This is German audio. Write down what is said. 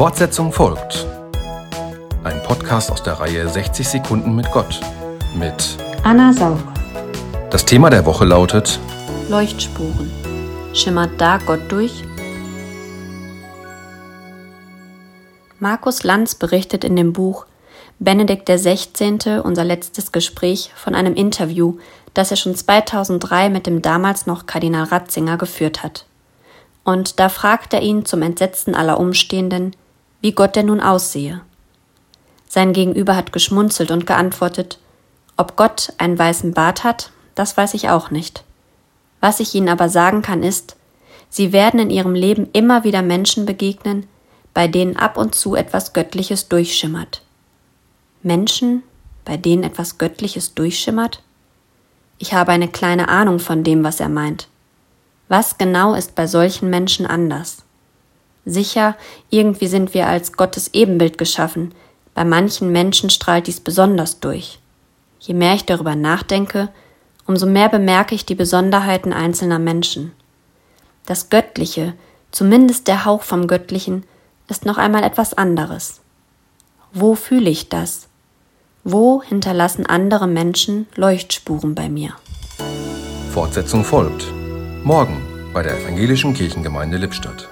Fortsetzung folgt. Ein Podcast aus der Reihe 60 Sekunden mit Gott mit Anna Sauer. Das Thema der Woche lautet Leuchtspuren. Schimmert da Gott durch? Markus Lanz berichtet in dem Buch Benedikt XVI. unser letztes Gespräch von einem Interview, das er schon 2003 mit dem damals noch Kardinal Ratzinger geführt hat. Und da fragt er ihn zum Entsetzen aller Umstehenden, wie Gott denn nun aussehe. Sein Gegenüber hat geschmunzelt und geantwortet, ob Gott einen weißen Bart hat, das weiß ich auch nicht. Was ich Ihnen aber sagen kann ist, Sie werden in Ihrem Leben immer wieder Menschen begegnen, bei denen ab und zu etwas Göttliches durchschimmert. Menschen, bei denen etwas Göttliches durchschimmert? Ich habe eine kleine Ahnung von dem, was er meint. Was genau ist bei solchen Menschen anders? Sicher, irgendwie sind wir als Gottes Ebenbild geschaffen. Bei manchen Menschen strahlt dies besonders durch. Je mehr ich darüber nachdenke, umso mehr bemerke ich die Besonderheiten einzelner Menschen. Das Göttliche, zumindest der Hauch vom Göttlichen, ist noch einmal etwas anderes. Wo fühle ich das? Wo hinterlassen andere Menschen Leuchtspuren bei mir? Fortsetzung folgt. Morgen bei der Evangelischen Kirchengemeinde Lippstadt.